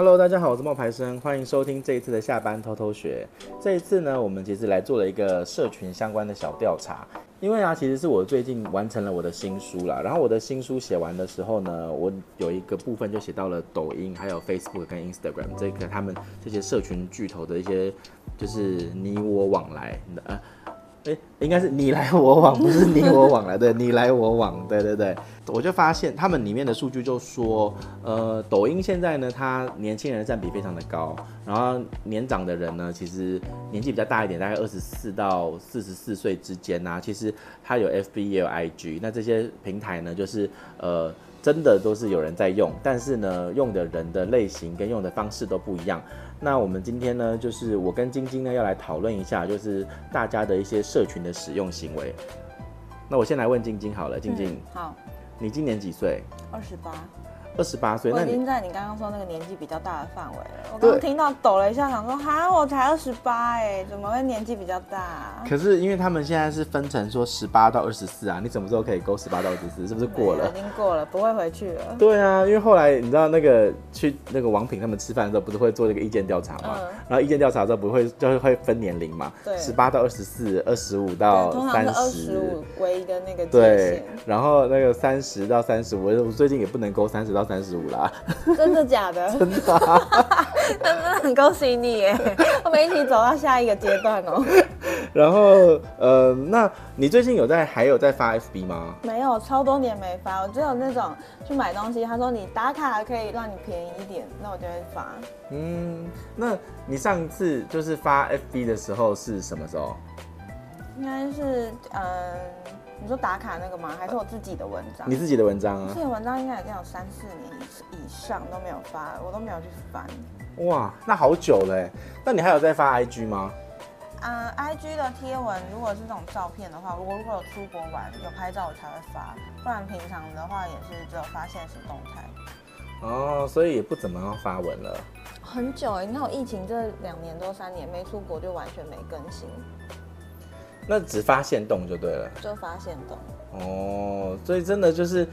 Hello，大家好，我是冒牌生，欢迎收听这一次的下班偷偷学。这一次呢，我们其实来做了一个社群相关的小调查。因为啊，其实是我最近完成了我的新书啦。然后我的新书写完的时候呢，我有一个部分就写到了抖音、还有 Facebook 跟 Instagram 这个他们这些社群巨头的一些，就是你我往来。哎，应该是你来我往，不是你我往来，对，你来我往，对对对。我就发现他们里面的数据就说，呃，抖音现在呢，它年轻人占比非常的高，然后年长的人呢，其实年纪比较大一点，大概二十四到四十四岁之间啊，其实它有 FB 也有 IG，那这些平台呢，就是呃。真的都是有人在用，但是呢，用的人的类型跟用的方式都不一样。那我们今天呢，就是我跟晶晶呢要来讨论一下，就是大家的一些社群的使用行为。那我先来问晶晶好了，晶晶，嗯，好，你今年几岁？二十八。二十八岁，那已经在你刚刚说那个年纪比较大的范围了。我刚刚听到抖了一下，想说哈，我才二十八哎，怎么会年纪比较大啊？可是因为他们现在是分成说十八到二十四啊，你什么时候可以勾十八到二十四？是不是过了？已经过了，不会回去了。对啊，因为后来你知道那个去那个王品他们吃饭的时候，不是会做那个意见调查嘛？嗯、然后意见调查的时候不会就会分年龄嘛？对，十八到二十四，二十五到三十，二十五为一个那个对，然后那个三十到三十五，我最近也不能勾三十到三十五啦。真的假的？真的、啊，真的很恭喜你耶！我们一起走到下一个阶段哦。然后，呃，那你最近有在还有在发 FB 吗？没有，超多年没发。我只有那种去买东西，他说你打卡可以让你便宜一点，那我就会发。嗯，那你上次就是发 FB 的时候是什么时候？应该是，嗯、呃。你说打卡那个吗？还是我自己的文章？你自己的文章啊？自己的文章应该已经有三四年以以上都没有发了，我都没有去翻。哇，那好久了。那你还有在发 IG 吗？啊、呃，IG 的贴文如果是这种照片的话，我如果有出国玩有拍照我才会发，不然平常的话也是只有发现实动态。哦，所以也不怎么样发文了。很久哎，你看我疫情这两年多三年没出国，就完全没更新。那只发现动就对了，就发现动哦，所以真的就是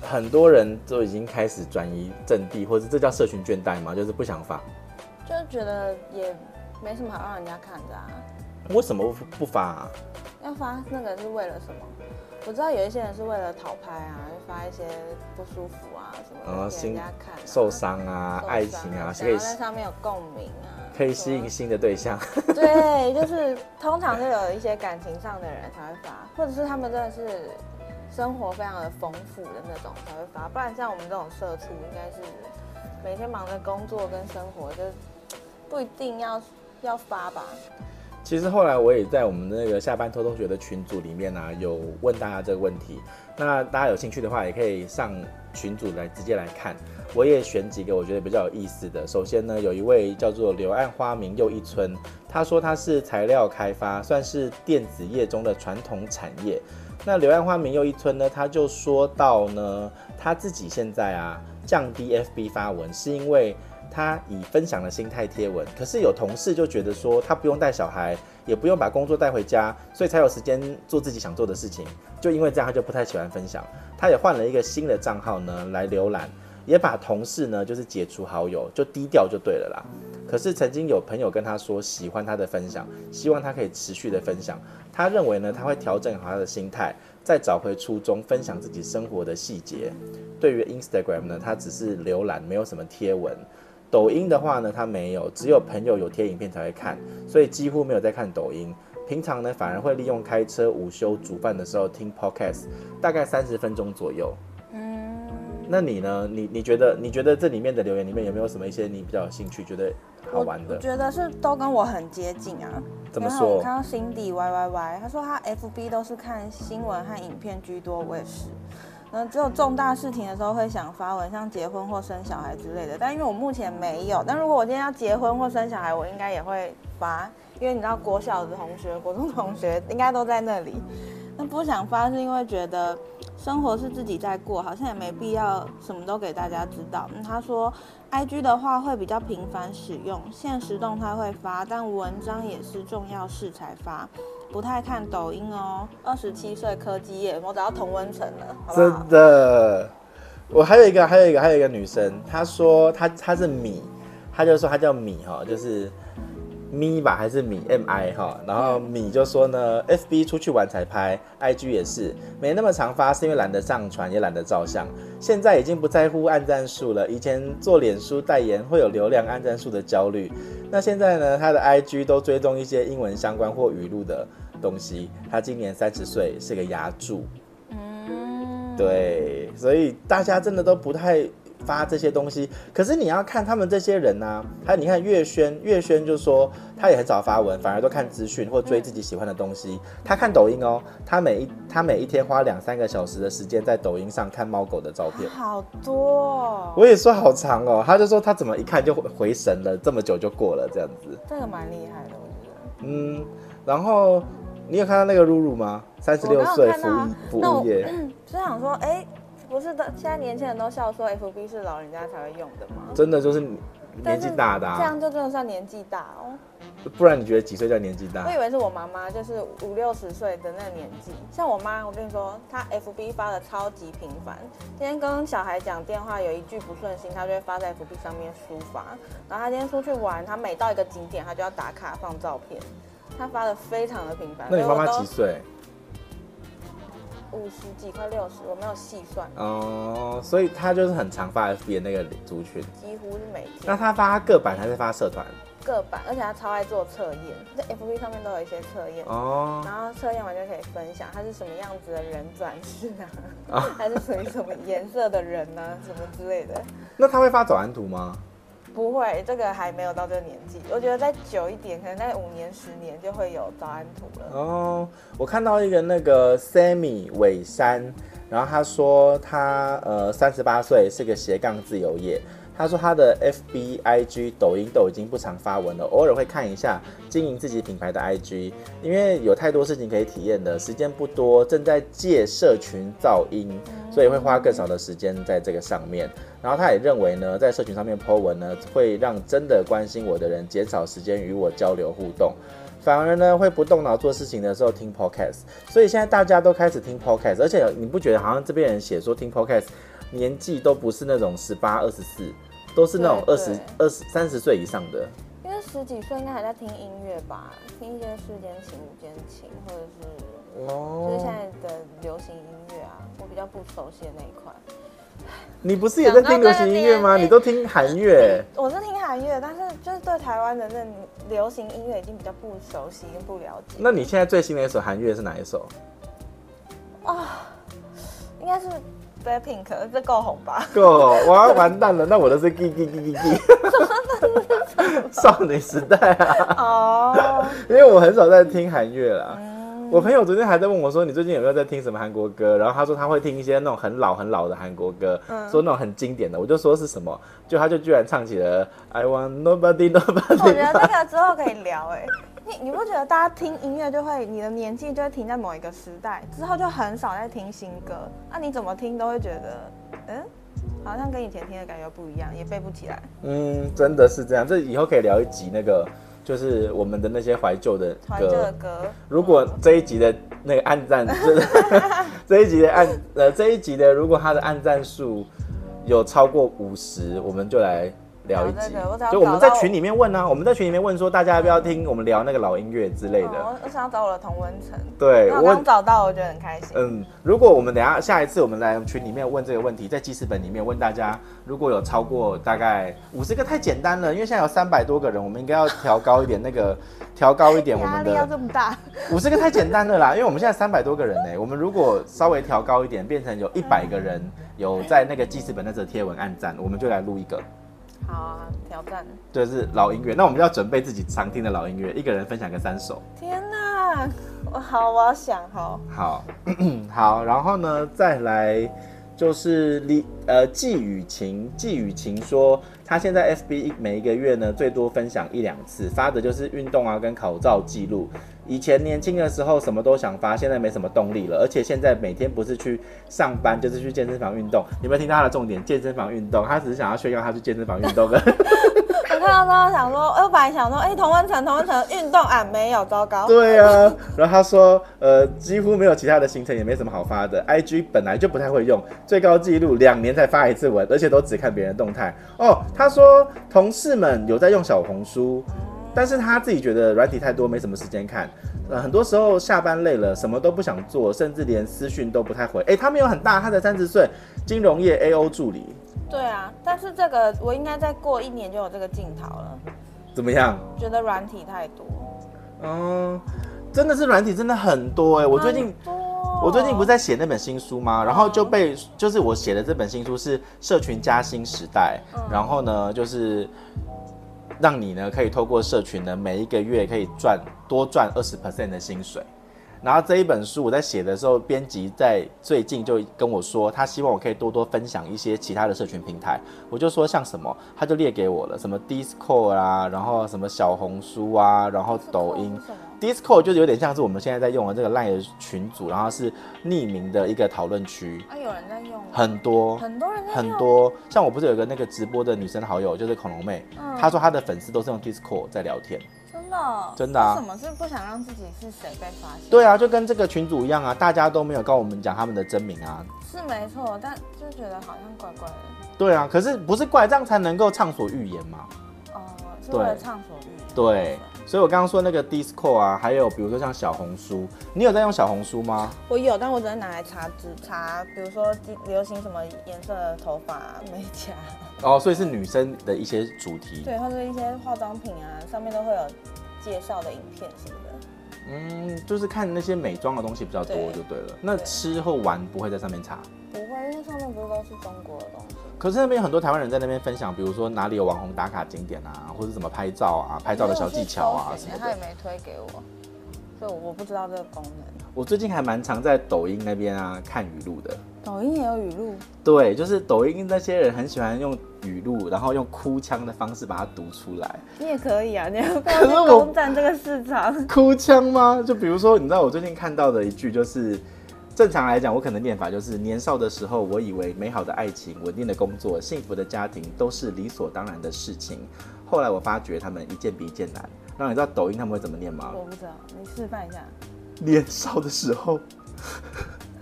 很多人都已经开始转移阵地，或者这叫社群倦怠嘛，就是不想发，就觉得也没什么好让人家看的啊。为什么不发啊？要发那个是为了什么？我知道有一些人是为了讨拍啊，就发一些不舒服啊什么的给人家看啊，受伤啊、爱情啊，可以在上面有共鸣啊。可以吸引新的对象，对，就是通常就有一些感情上的人才会发，或者是他们真的是生活非常的丰富的那种才会发，不然像我们这种社畜，应该是每天忙着工作跟生活，就不一定要要发吧。其实后来我也在我们那个下班偷偷学的群组里面呢、啊，有问大家这个问题。那大家有兴趣的话，也可以上群组来直接来看。我也选几个我觉得比较有意思的。首先呢，有一位叫做柳暗花明又一村，他说他是材料开发，算是电子业中的传统产业。那柳暗花明又一村呢，他就说到呢，他自己现在啊降低 FB 发文，是因为。他以分享的心态贴文，可是有同事就觉得说他不用带小孩，也不用把工作带回家，所以才有时间做自己想做的事情。就因为这样，他就不太喜欢分享。他也换了一个新的账号呢来浏览，也把同事呢就是解除好友，就低调就对了啦。可是曾经有朋友跟他说喜欢他的分享，希望他可以持续的分享。他认为呢他会调整好他的心态，再找回初衷，分享自己生活的细节。对于 Instagram 呢，他只是浏览，没有什么贴文。抖音的话呢，他没有，只有朋友有贴影片才会看，所以几乎没有在看抖音。平常呢，反而会利用开车、午休、煮饭的时候听 podcast，大概三十分钟左右。嗯，那你呢？你你觉得你觉得这里面的留言里面有没有什么一些你比较有兴趣、觉得好玩的？我觉得是都跟我很接近啊。怎么说？我看到 Cindy Y Y Y，他说他 FB 都是看新闻和影片居多，我也是。嗯，只有重大事情的时候会想发文，像结婚或生小孩之类的。但因为我目前没有，但如果我今天要结婚或生小孩，我应该也会发，因为你知道国小的同学、国中同学应该都在那里。那不想发是因为觉得生活是自己在过，好像也没必要什么都给大家知道。嗯，他说，IG 的话会比较频繁使用，现实动态会发，但文章也是重要事才发。不太看抖音哦，二十七岁科技业，我找到同温层了，真的，我还有一个，还有一个，还有一个女生，她说她她是米，她就说她叫米哈，就是。咪吧还是米 M I 哈，然后米就说呢，F B 出去玩才拍，I G 也是没那么常发，是因为懒得上传，也懒得照相。现在已经不在乎按赞数了，以前做脸书代言会有流量按赞数的焦虑，那现在呢，他的 I G 都追踪一些英文相关或语录的东西。他今年三十岁，是个牙柱。嗯，对，所以大家真的都不太。发这些东西，可是你要看他们这些人呢、啊，还有你看月轩，月轩就说他也很少发文，反而都看资讯或追自己喜欢的东西。他看抖音哦，他每一他每一天花两三个小时的时间在抖音上看猫狗的照片，好多、哦。我也说好长哦，他就说他怎么一看就回神了，这么久就过了这样子。这个蛮厉害的，我觉得。嗯，然后你有看到那个露露吗？三十六岁，服务服务业。嗯，就想说，哎、欸。不是的，现在年轻人都笑说 FB 是老人家才会用的吗？真的就是年纪大的、啊，这样就真的算年纪大哦。不然你觉得几岁叫年纪大？我以为是我妈妈，就是五六十岁的那个年纪。像我妈，我跟你说，她 FB 发的超级频繁。今天跟小孩讲电话，有一句不顺心，她就会发在 FB 上面抒发。然后她今天出去玩，她每到一个景点，她就要打卡放照片。她发的非常的频繁。那你妈妈几岁？五十几快六十，我没有细算哦，所以他就是很常发 FB 的那个族群，几乎是每天。那他发个版还是发社团？个版，而且他超爱做测验，在 FB 上面都有一些测验哦，然后测验完就可以分享他是什么样子的人转世啊，哦、还是属于什么颜色的人呢、啊，什么之类的。那他会发早安图吗？不会，这个还没有到这个年纪。我觉得再久一点，可能在五年、十年就会有早安图了。哦，我看到一个那个 Sammy 尾山，然后他说他呃三十八岁，是个斜杠自由业。他说他的 FB、IG、抖音都已经不常发文了，偶尔会看一下经营自己品牌的 IG，因为有太多事情可以体验的，时间不多，正在借社群噪音，所以会花更少的时间在这个上面。然后他也认为呢，在社群上面 po 文呢，会让真的关心我的人减少时间与我交流互动，反而呢会不动脑做事情的时候听 podcast。所以现在大家都开始听 podcast，而且你不觉得好像这边人写说听 podcast 年纪都不是那种十八、二十四。都是那种二十二十三十岁以上的，因为十几岁应该还在听音乐吧，听一些世间情、午间情，或者是哦，就是现在的流行音乐啊，我比较不熟悉的那一块。你不是也在听流行音乐吗？你都听韩乐？我是听韩乐，但是就是对台湾的那流行音乐已经比较不熟悉跟不了解。那你现在最新的一首韩乐是哪一首？啊，应该是。Blackpink 这够红吧？够，我要 完蛋了。那我都是 G G G G G，少女时代啊。哦，因为我很少在听韩乐啦。嗯、我朋友昨天还在问我说：“你最近有没有在听什么韩国歌？”然后他说他会听一些那种很老很老的韩国歌，嗯、说那种很经典的。我就说是什么，就他就居然唱起了 I Want Nobody Nobody。我觉得这个之后可以聊哎、欸。你你不觉得大家听音乐就会，你的年纪就会停在某一个时代，之后就很少在听新歌。那、啊、你怎么听都会觉得，嗯，好像跟以前听的感觉不一样，也背不起来。嗯，真的是这样。这以后可以聊一集那个，就是我们的那些怀旧的歌。怀旧的歌。如果这一集的那个按赞，这一集的暗呃这一集的，如果他的暗赞数有超过五十，我们就来。聊一集，就我们在群里面问啊，我们在群里面问说，大家要不要听我们聊那个老音乐之类的。我想要找我的同温层。对，我刚找到，我觉得很开心。嗯，如果我们等下下一次我们来群里面问这个问题，在记事本里面问大家，如果有超过大概五十个太简单了，因为现在有三百多个人，我们应该要调高一点，那个 调高一点我们的。压力要这么大？五十个太简单了啦，因为我们现在三百多个人呢，我们如果稍微调高一点，变成有一百个人有在那个记事本那则贴文按赞，我们就来录一个。好啊，挑战。就，是老音乐。那我们就要准备自己常听的老音乐，一个人分享个三首。天哪，我好，我要想好。好，好，然后呢，再来就是李呃季雨晴，季雨晴说，他现在 S B 每一个月呢，最多分享一两次，发的就是运动啊跟口罩记录。以前年轻的时候什么都想发，现在没什么动力了。而且现在每天不是去上班，就是去健身房运动。有没有听到他的重点？健身房运动，他只是想要炫耀他去健身房运动的。到到之后想说，我本来想说，哎，同温层，同温层运动啊，没有，糟糕。对啊，然后他说，呃，几乎没有其他的行程，也没什么好发的。IG 本来就不太会用，最高纪录两年才发一次文，而且都只看别人动态。哦，他说同事们有在用小红书，但是他自己觉得软体太多，没什么时间看。呃，很多时候下班累了，什么都不想做，甚至连私讯都不太回。哎，他没有很大，他才三十岁，金融业 AO 助理。对啊，但是这个我应该再过一年就有这个镜头了。怎么样？觉得软体太多。嗯，真的是软体真的很多哎、欸！我最近，我最近不是在写那本新书吗？然后就被就是我写的这本新书是社群加薪时代，然后呢就是让你呢可以透过社群呢每一个月可以赚多赚二十 percent 的薪水。然后这一本书我在写的时候，编辑在最近就跟我说，他希望我可以多多分享一些其他的社群平台。我就说像什么，他就列给我了，什么 Discord 啊，然后什么小红书啊，然后抖音。Discord 就是有点像是我们现在在用的这个 LINE 的群组，然后是匿名的一个讨论区。啊，有人在用？很多，很多人在用。很多，像我不是有一个那个直播的女生好友，就是恐龙妹，嗯、她说她的粉丝都是用 Discord 在聊天。真的，真的啊！为什么是不想让自己是谁被发现？对啊，就跟这个群主一样啊，大家都没有告我们讲他们的真名啊。是没错，但就觉得好像怪怪的。对啊，可是不是怪，这样才能够畅所欲言嘛。哦，是为了畅所欲言。对，所以我刚刚说那个 Discord 啊，还有比如说像小红书，你有在用小红书吗？我有，但我只能拿来查只查，比如说流行什么颜色的头发、美甲。哦，所以是女生的一些主题，对，或者一些化妆品啊，上面都会有介绍的影片什么的。嗯，就是看那些美妆的东西比较多就对了。对，那吃和玩不会在上面查？不会，因为上面不是都是中国的东西。可是那边有很多台湾人在那边分享，比如说哪里有网红打卡景点啊，或者怎么拍照啊，拍照的小技巧啊什么的。他也没推给我，所以我不知道这个功能。我最近还蛮常在抖音那边啊看语录的。抖音也有语录？对，就是抖音那些人很喜欢用语录，然后用哭腔的方式把它读出来。你也可以啊，你要不要攻占这个市场？哭腔吗？就比如说，你知道我最近看到的一句，就是正常来讲，我可能念法就是：年少的时候，我以为美好的爱情、稳定的工作、幸福的家庭都是理所当然的事情。后来我发觉他们一件比一件难。那你知道抖音他们会怎么念吗？我不知道，你示范一下。年少的时候，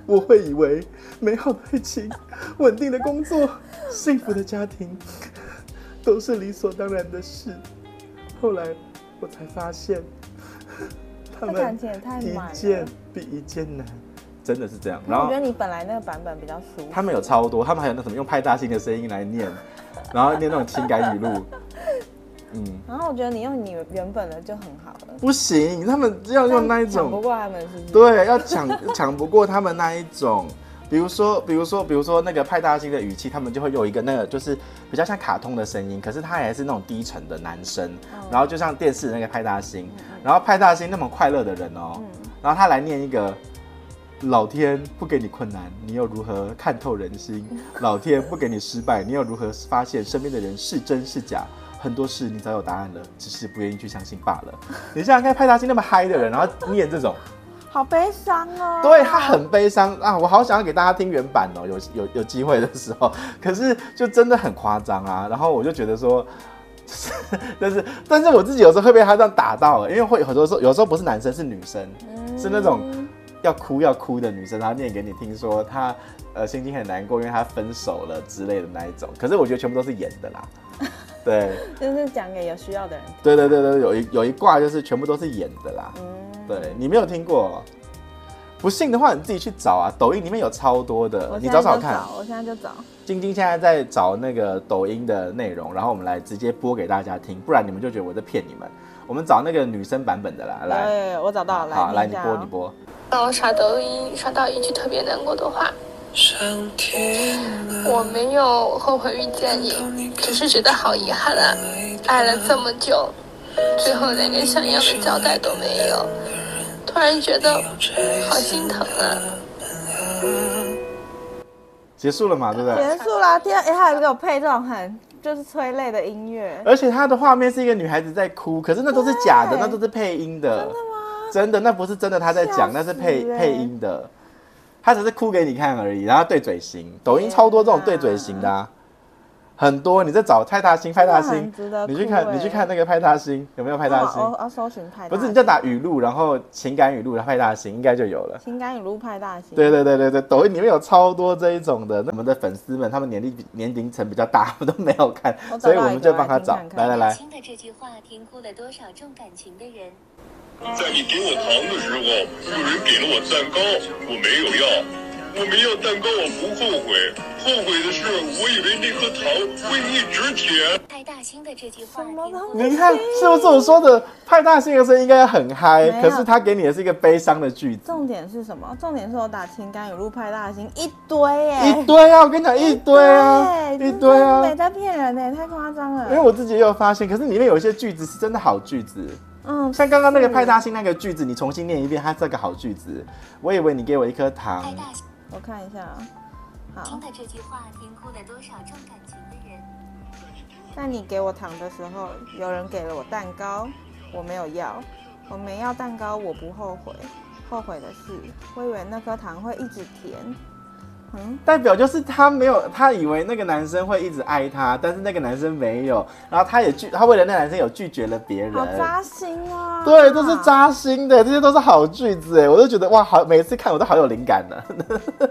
我会以为美好的爱情、稳定的工作、幸福的家庭都是理所当然的事。后来我才发现，他们一件比一件难，真的是这样。然后我觉得你本来那个版本比较舒服。他们有超多，他们还有那什么用派大星的声音来念，然后念那种情感语录。嗯，然后我觉得你用你原本的就很好了。不行，他们要用那一种，抢不过他们是不是？对，要抢 抢不过他们那一种。比如说，比如说，比如说那个派大星的语气，他们就会有一个那个就是比较像卡通的声音，可是他也是那种低沉的男生。嗯、然后就像电视那个派大星，嗯、然后派大星那么快乐的人哦，嗯、然后他来念一个：老天不给你困难，你又如何看透人心？老天不给你失败，你又如何发现身边的人是真是假？很多事你早有答案了，只是不愿意去相信罢了。你想想看，派大星那么嗨的人，然后念这种，好悲伤哦。对，他很悲伤啊，我好想要给大家听原版哦，有有有机会的时候。可是就真的很夸张啊。然后我就觉得说，但是但是我自己有时候会被他这样打到，因为会很多时候有时候不是男生是女生，嗯、是那种要哭要哭的女生，然后念给你听说她呃心情很难过，因为她分手了之类的那一种。可是我觉得全部都是演的啦。对，就是讲给有需要的人听。对对对对，有一有一卦就是全部都是演的啦。嗯，对，你没有听过，不信的话你自己去找啊。抖音里面有超多的，你找找看。我现在就找。晶晶现在在找那个抖音的内容，然后我们来直接播给大家听，不然你们就觉得我在骗你们。我们找那个女生版本的啦，来。对，我找到了。好，来你播你播。当我刷抖音刷到一句特别难过的话。我没有后悔遇见你，只是觉得好遗憾啊！爱了这么久，最后连个想要的交代都没有，突然觉得好心疼啊！结束了嘛，对不对？结束了，天，哎，还有给我配这种很就是催泪的音乐，而且他的画面是一个女孩子在哭，可是那都是假的，那都是配音的。真的吗？真的，那不是真的，他在讲，那是配配音的。他只是哭给你看而已，然后对嘴型，抖音超多这种对嘴型的啊。很多，你在找派大星，派大星，欸、你去看，你去看那个派大星有没有派大星？哦，要搜寻派。不是，你就打语录，然后情感语录，然后派大星应该就有了。情感语录派大星。对对对对对，抖音里面有超多这一种的，那我们的粉丝们他们年龄年龄层比较大，我 都没有看，所以我们就帮他找。来来来。听的这句话，听哭了多少重感情的人？在你给我糖的时候，有人给了我蛋糕，我没有要。我没要蛋糕，我不后悔。后悔的是，我以为那颗糖会一直甜。派大星的这句话，你看是不是我说的？派大星的声音应该很嗨，可是他给你的是一个悲伤的句子。重点是什么？重点是我打情感语录派大星一堆耶，一堆啊！我跟你讲，一堆啊，一堆啊！没在骗人呢，太夸张了。因为我自己也有发现，可是里面有一些句子是真的好句子。嗯，像刚刚那个派大星那个句子，你重新念一遍，它是个好句子。我以为你给我一颗糖。我看一下，好。听的这句话，听哭了多少重感情的人？在你给我糖的时候，有人给了我蛋糕，我没有要，我没要蛋糕，我不后悔。后悔的是，我以为那颗糖会一直甜。嗯，代表就是他没有，他以为那个男生会一直爱他，但是那个男生没有，然后他也拒，他为了那男生有拒绝了别人。好扎心啊！对，都是扎心的，这些都是好句子哎，我都觉得哇，好，每次看我都好有灵感呢。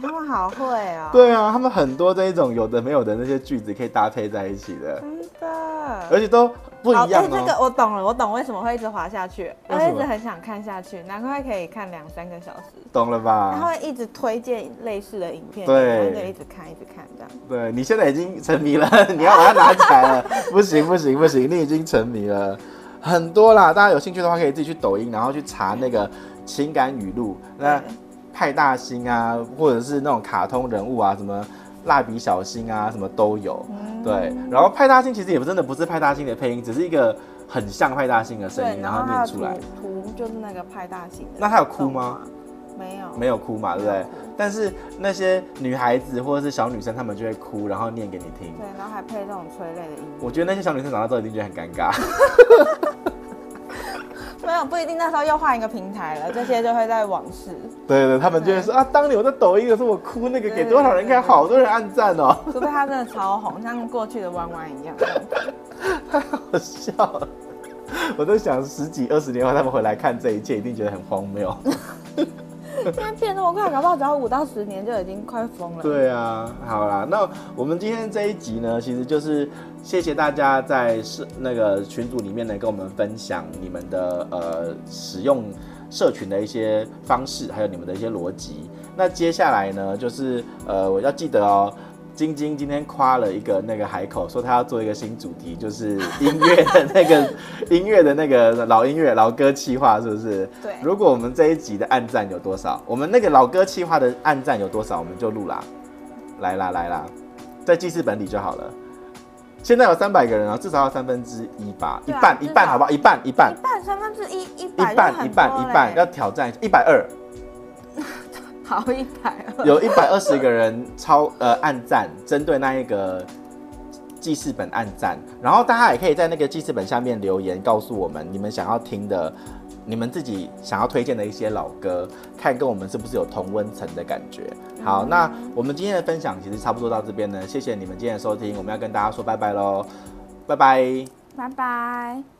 他们好会啊、哦！对啊，他们很多这一种有的没有的那些句子可以搭配在一起的，真的，而且都不一样、这个我懂了，我懂为什么会一直滑下去，我一直很想看下去，难怪可以看两三个小时。懂了吧？他会一直推荐类似的影片，对，就一直看，一直看这样。对，你现在已经沉迷了，你要把它拿起来了，不行不行不行，你已经沉迷了很多啦。大家有兴趣的话，可以自己去抖音，然后去查那个情感语录。那。派大星啊，或者是那种卡通人物啊，什么蜡笔小新啊，什么都有。嗯、对，然后派大星其实也不真的不是派大星的配音，只是一个很像派大星的声音，然后念出来。图就是那个派大星。那他有哭吗？没有，没有哭嘛，对不对？但是那些女孩子或者是小女生，她们就会哭，然后念给你听。对，然后还配这种催泪的音乐。我觉得那些小女生长大之后一定觉得很尴尬。不一定，那时候又换一个平台了，这些就会在往事。对，对对，他们就会说啊，当年我在抖音的时候我哭，那个给多少人看，好多人按赞哦。除非他真的超红，像过去的弯弯一样。太好笑了，我都想十几二十年后他们回来看这一切，一定觉得很荒谬。现在变那么快，搞不好只要五到十年就已经快疯了。对啊，好啦，那我们今天这一集呢，其实就是谢谢大家在社那个群组里面呢，跟我们分享你们的呃使用社群的一些方式，还有你们的一些逻辑。那接下来呢，就是呃我要记得哦。晶晶今天夸了一个那个海口，说他要做一个新主题，就是音乐的那个音乐的那个老音乐老歌企划，是不是？对。如果我们这一集的暗赞有多少，我们那个老歌企划的暗赞有多少，我们就录啦。来啦来啦，在记事本里就好了。现在有三百个人啊，至少要三分之一吧，一半一半好不好？一半一半。一半三分之一一一半一半一半要挑战一百二。好一百二，有一百二十个人超呃按赞，针对那一个记事本按赞，然后大家也可以在那个记事本下面留言，告诉我们你们想要听的，你们自己想要推荐的一些老歌，看跟我们是不是有同温层的感觉。好，嗯、那我们今天的分享其实差不多到这边呢，谢谢你们今天的收听，我们要跟大家说拜拜喽，拜拜，拜拜。